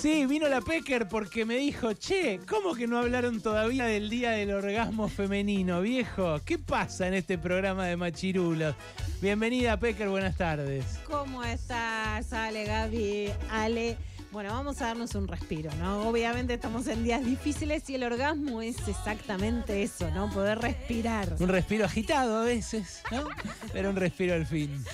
Sí, vino la Pecker porque me dijo, che, ¿cómo que no hablaron todavía del día del orgasmo femenino, viejo? ¿Qué pasa en este programa de machirulos? Bienvenida, Pecker, buenas tardes. ¿Cómo estás, Ale, Gaby, Ale? Bueno, vamos a darnos un respiro, ¿no? Obviamente estamos en días difíciles y el orgasmo es exactamente eso, ¿no? Poder respirar. Un respiro agitado a veces, ¿no? Pero un respiro al fin.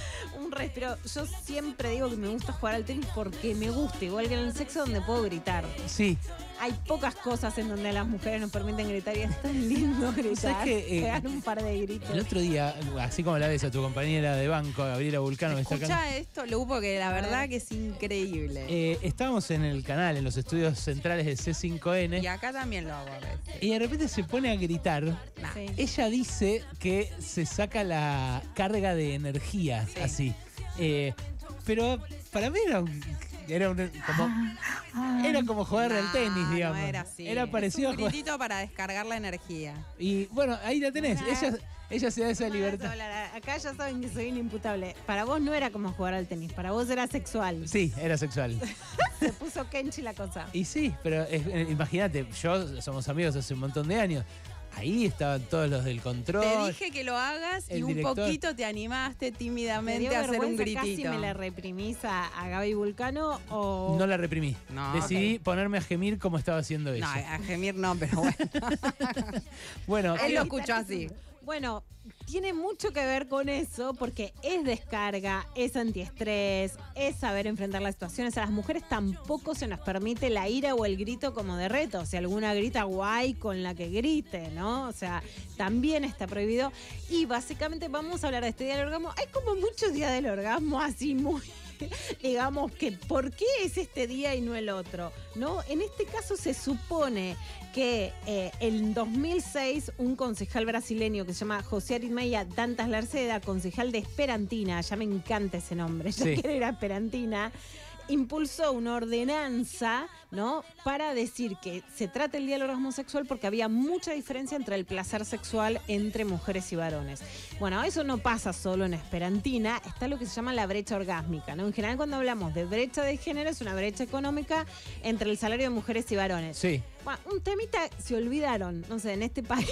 Un respiro. Yo siempre digo que me gusta jugar al tenis porque me gusta, igual que en el sexo donde puedo gritar. Sí. Hay pocas cosas en donde las mujeres nos permiten gritar y es tan lindo gritar. que, eh, Pegar un par de gritos. El otro día, así como la ves a tu compañera de banco, Gabriela Vulcano, que está acá. Escucha esto, Lu, porque la verdad ver. que es increíble. Eh, estábamos en el canal, en los estudios centrales de y C5N, acá también lo hago a veces. y de repente se pone a gritar. Nah. Sí. Ella dice que se saca la carga de energía, Sí. así. Eh, pero para mí era un, era un- como era como jugar al Nah, tenis, digamos. No era así. Era parecido es a un jugar. gritito para descargar la energía. Y bueno, ahí la tenés. Nah. Ella, ella se da esa libertad. Acá ya saben que soy inimputable. Para vos no era como jugar al tenis, para vos era sexual. Sí, era sexual. Se puso Kenchi la cosa. Y sí, pero eh, imagínate, yo somos amigos hace un montón de años. Ahí estaban todos los del control. Te dije que lo hagas el y un director. poquito te animaste ¿Te dio tímidamente a hacer un vergüenza casi gritito. me la reprimís a, a Gaby Vulcano o...? No la reprimí. No, Decidí ponerme a gemir como estaba haciendo No, ella. a gemir no, pero bueno. bueno, Él lo eh, escuchó así. Bueno, tiene mucho que ver con eso porque es descarga, es antiestrés, es saber enfrentar las situaciones. A las mujeres tampoco se nos permite la ira o el grito como de reto. Si alguna grita guay con la que grite, ¿no? O sea, también está prohibido. Y básicamente vamos a hablar de este día del orgasmo. Hay como muchos días del orgasmo así muy digamos que por qué es este día y no el otro, ¿no? En este caso se supone que eh, en 2006 un concejal brasileño que se llama José Aritmeia Dantas Larceda, concejal de Esperantina, ya me encanta ese nombre, ya Sí. quiero ir a Esperantina, impulsó una ordenanza, ¿no? Para decir que se trata el día del orgasmo sexual porque había mucha diferencia entre el placer sexual entre mujeres y varones. Bueno, eso no pasa solo en Esperantina, está lo que se llama la brecha orgásmica, ¿no? En general cuando hablamos de brecha de género es una brecha económica entre el salario de mujeres y varones. sí. Bueno, un temita se olvidaron, no sé, en este país.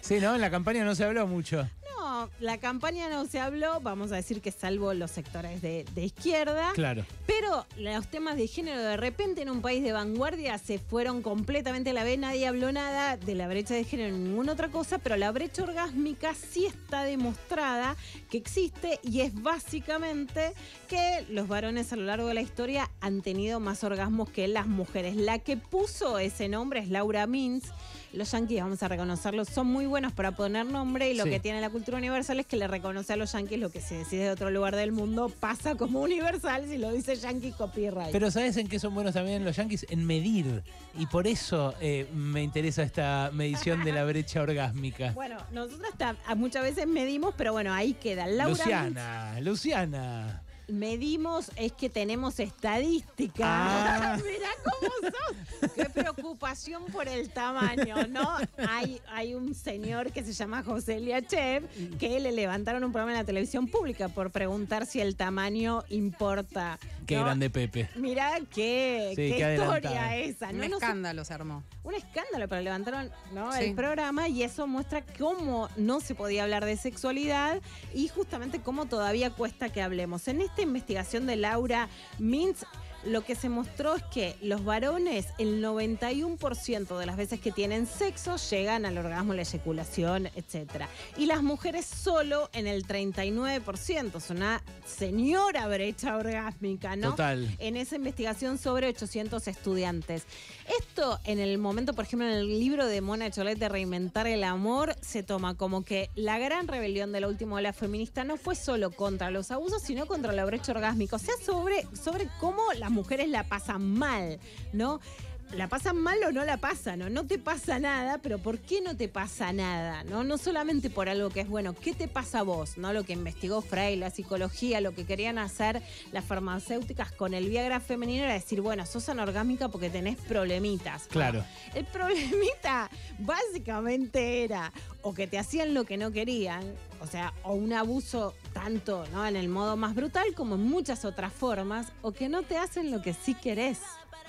Sí, ¿no? En la campaña no se habló mucho. No, la campaña no se habló, vamos a decir que salvo los sectores de, de izquierda. Claro. Pero los temas de género de repente en un país de vanguardia se fueron completamente a la vez, nadie habló nada de la brecha de género ni ninguna otra cosa, pero la brecha orgásmica sí está demostrada que existe y es básicamente que los varones a lo largo de la historia han tenido más orgasmos que las mujeres. La que puso ese nombre es Laura Mintz. Los yanquis, vamos a reconocerlos, son muy buenos para poner nombre y lo Sí. que tiene la cultura universal es que le reconoce a los yanquis lo que se decide de otro lugar del mundo pasa como universal si lo dice yankee copyright. Pero ¿sabes en qué son buenos también los yankees? En medir. Y por eso eh, me interesa esta medición de la brecha orgásmica. bueno, nosotros muchas veces medimos, pero bueno, ahí queda. Laura Luciana, Luciana. Medimos es que tenemos estadística. Ah. Mirá cómo sos. Qué preocupación por el tamaño, ¿no? Hay, hay un señor que se llama José Liachev que le levantaron un programa en la televisión pública por preguntar si el tamaño importa. Qué ¿no? grande Pepe. Mirá qué, Sí, qué qué historia esa. Un No, sé- escándalo se armó. un escándalo, pero levantaron ¿no? Sí. el programa y eso muestra cómo no se podía hablar de sexualidad y justamente cómo todavía cuesta que hablemos. En esta investigación de Laura Mintz, lo que se mostró es que los varones, el 91% de las veces que tienen sexo, llegan al orgasmo, la eyaculación, etc. Y las mujeres solo en el 39%. Es una señora brecha orgásmica, ¿no? Total. en esa investigación sobre 800 estudiantes. Esto en el momento, por ejemplo, en el libro de Mona Cholet de Reinventar el Amor, se toma como que la gran rebelión de la última ola feminista no fue solo contra los abusos, sino contra la brecha orgásmica. O sea, sobre, sobre cómo las mujeres la pasan mal, ¿no? La pasan mal o no la pasan, ¿no? No te pasa nada, pero ¿por qué no te pasa nada? ¿No? No solamente por algo que es bueno, ¿qué te pasa a vos? ¿No? Lo que investigó Frey, la psicología, lo que querían hacer las farmacéuticas con el Viagra femenino era decir, bueno, sos anorgásmica porque tenés problemitas. Claro. El problemita básicamente era o que te hacían lo que no querían, o sea, o un abuso tanto ¿no? en el modo más brutal como en muchas otras formas, o que no te hacen lo que sí querés.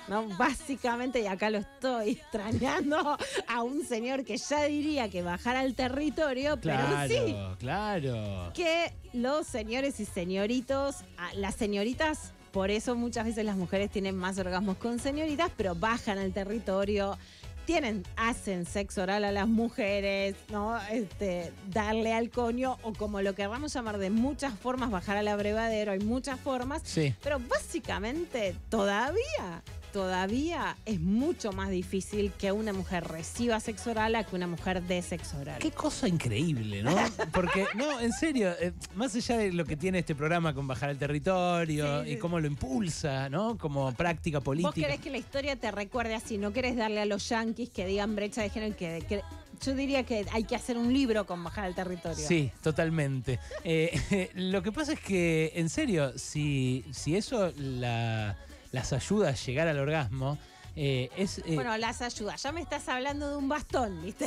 ¿No? Básicamente, y acá lo estoy extrañando a un señor que ya diría que bajar al territorio, Claro, pero sí, claro. que los señores y señoritos, a- las señoritas, por eso muchas veces las mujeres tienen más orgasmos con señoritas, pero bajan al territorio, tienen, hacen sexo oral a las mujeres, ¿no? Este, darle al coño, o como lo querramos llamar de muchas formas, bajar al abrevadero, hay muchas formas, Sí. pero básicamente todavía, todavía es mucho más difícil que una mujer reciba sexo oral a que una mujer dé sexo oral. Qué cosa increíble, ¿no? Porque, no, en serio, eh, más allá de lo que tiene este programa con bajar al territorio Sí, y cómo lo impulsa, ¿no? Como práctica Vos política. querés que la historia te recuerde así, no querés darle a los yanquis que digan brecha de género, que, que- yo diría que hay que hacer un libro con bajar al territorio. Sí, totalmente. Eh, lo que pasa es que, en serio, si, si eso la- las ayuda a llegar al orgasmo, eh, es... eh, Bueno, las ayudas. Ya me estás hablando de un bastón, ¿viste?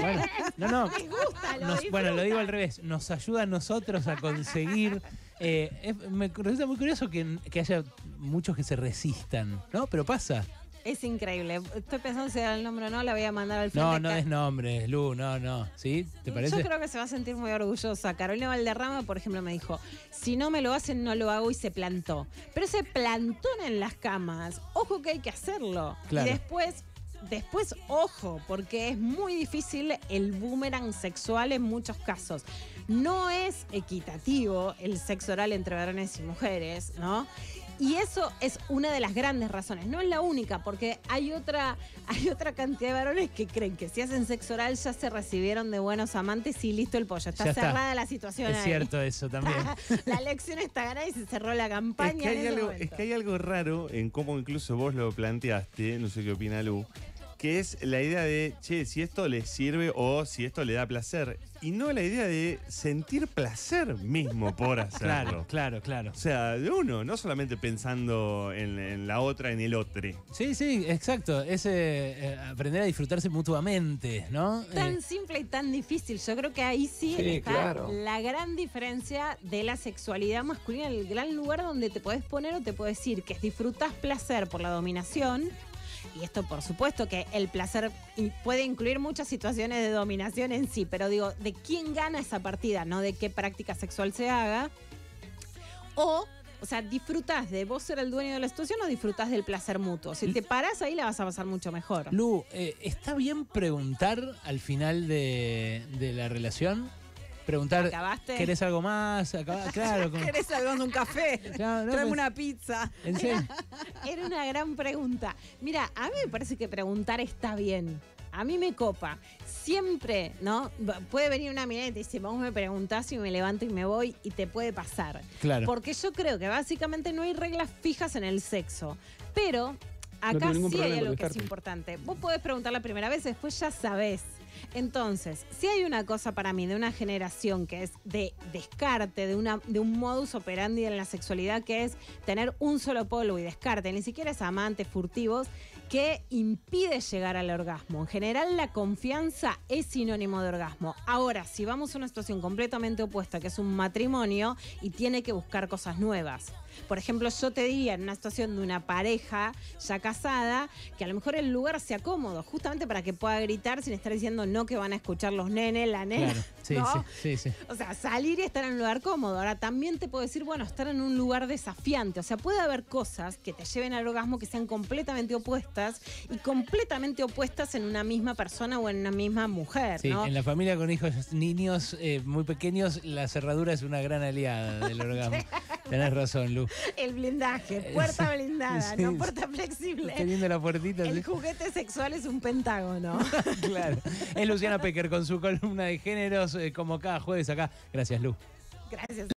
bueno, no, no. Me gusta, lo Nos- bueno, lo digo al revés. Nos ayuda a nosotros a conseguir. eh, es- me resulta muy curioso que, que haya muchos que se resistan, ¿no? Pero pasa. Es increíble. Estoy pensando si era el nombre o no, la voy a mandar al frente. No, no des nombres, Lu, no, no. ¿Sí? ¿Te parece? Yo creo que se va a sentir muy orgullosa. Carolina Valderrama, por ejemplo, me dijo, si no me lo hacen, no lo hago y se plantó. Pero ese plantón en las camas, ojo que hay que hacerlo. Claro. Y después, después, ojo, porque es muy difícil el boomerang sexual en muchos casos. No es equitativo el sexo oral entre varones y mujeres, ¿no? Y eso es una de las grandes razones. No es la única, porque hay otra, hay otra cantidad de varones que creen que si hacen sexo oral ya se recibieron de buenos amantes y listo el pollo. Está Ya está. cerrada la situación Es ahí. cierto eso también. la lección está ganada y se cerró la campaña. Es que, hay en ese algo, es que hay algo raro en cómo incluso vos lo planteaste, no sé qué opina Lu, que es la idea de, che, si esto le sirve o si esto le da placer. Y no la idea de sentir placer mismo por hacerlo. Claro, claro, claro. O sea, de uno, no solamente pensando en, en la otra, en el otro. Sí, sí, exacto. Es eh, aprender a disfrutarse mutuamente, ¿no? tan Eh, simple y tan difícil. Yo creo que ahí sí, Sí, está claro. la gran diferencia de la sexualidad masculina, el gran lugar donde te puedes poner o te puedes decir que disfrutas placer por la dominación. Y esto, por supuesto, que el placer puede incluir muchas situaciones de dominación en sí, pero digo, de quién gana esa partida, no de qué práctica sexual se haga. O, o sea, disfrutas de vos ser el dueño de la situación o disfrutas del placer mutuo. Si te paras ahí, la vas a pasar mucho mejor. Lu, eh, ¿está bien preguntar al final de, de la relación? Preguntar, ¿Acabaste? ¿querés algo más? Claro, como- ¿Querés algo un café? Claro, no, Tráeme pues- una pizza. ¿En serio? Era una gran pregunta. Mira, a mí me parece que preguntar está bien. A mí me copa. Siempre, ¿no? Puede venir una mina y te dice, vos me preguntás y me levanto y me voy y te puede pasar. Claro. Porque yo creo que básicamente no hay reglas fijas en el sexo. Pero acá sí hay algo que es importante. Vos podés preguntar la primera vez, después ya sabés. Entonces, si hay una cosa para mí de una generación que es de descarte, de, una, de un modus operandi en la sexualidad, que es tener un solo polo y descarte, ni siquiera es amantes furtivos, que impide llegar al orgasmo. En general, la confianza es sinónimo de orgasmo. Ahora, si vamos a una situación completamente opuesta, que es un matrimonio y tiene que buscar cosas nuevas. Por ejemplo, yo te diría en una situación de una pareja ya casada, que a lo mejor el lugar sea cómodo, justamente para que pueda gritar sin estar diciendo no que van a escuchar los nenes, la nena. Claro. Sí, ¿no? sí, sí, sí. O sea, salir y estar en un lugar cómodo. Ahora también te puedo decir, bueno, estar en un lugar desafiante. O sea, puede haber cosas que te lleven al orgasmo que sean completamente opuestas y completamente opuestas en una misma persona o en una misma mujer, Sí, ¿no? en la familia con hijos niños eh, muy pequeños, la cerradura es una gran aliada del orgasmo. Tenés razón, Lu. El blindaje, puerta blindada, Sí, no puerta flexible. Teniendo la puertita. El sí. juguete sexual es un pentágono. claro. Es Luciana Pecker con su columna de géneros, eh, como cada jueves acá. Gracias, Lu. Gracias.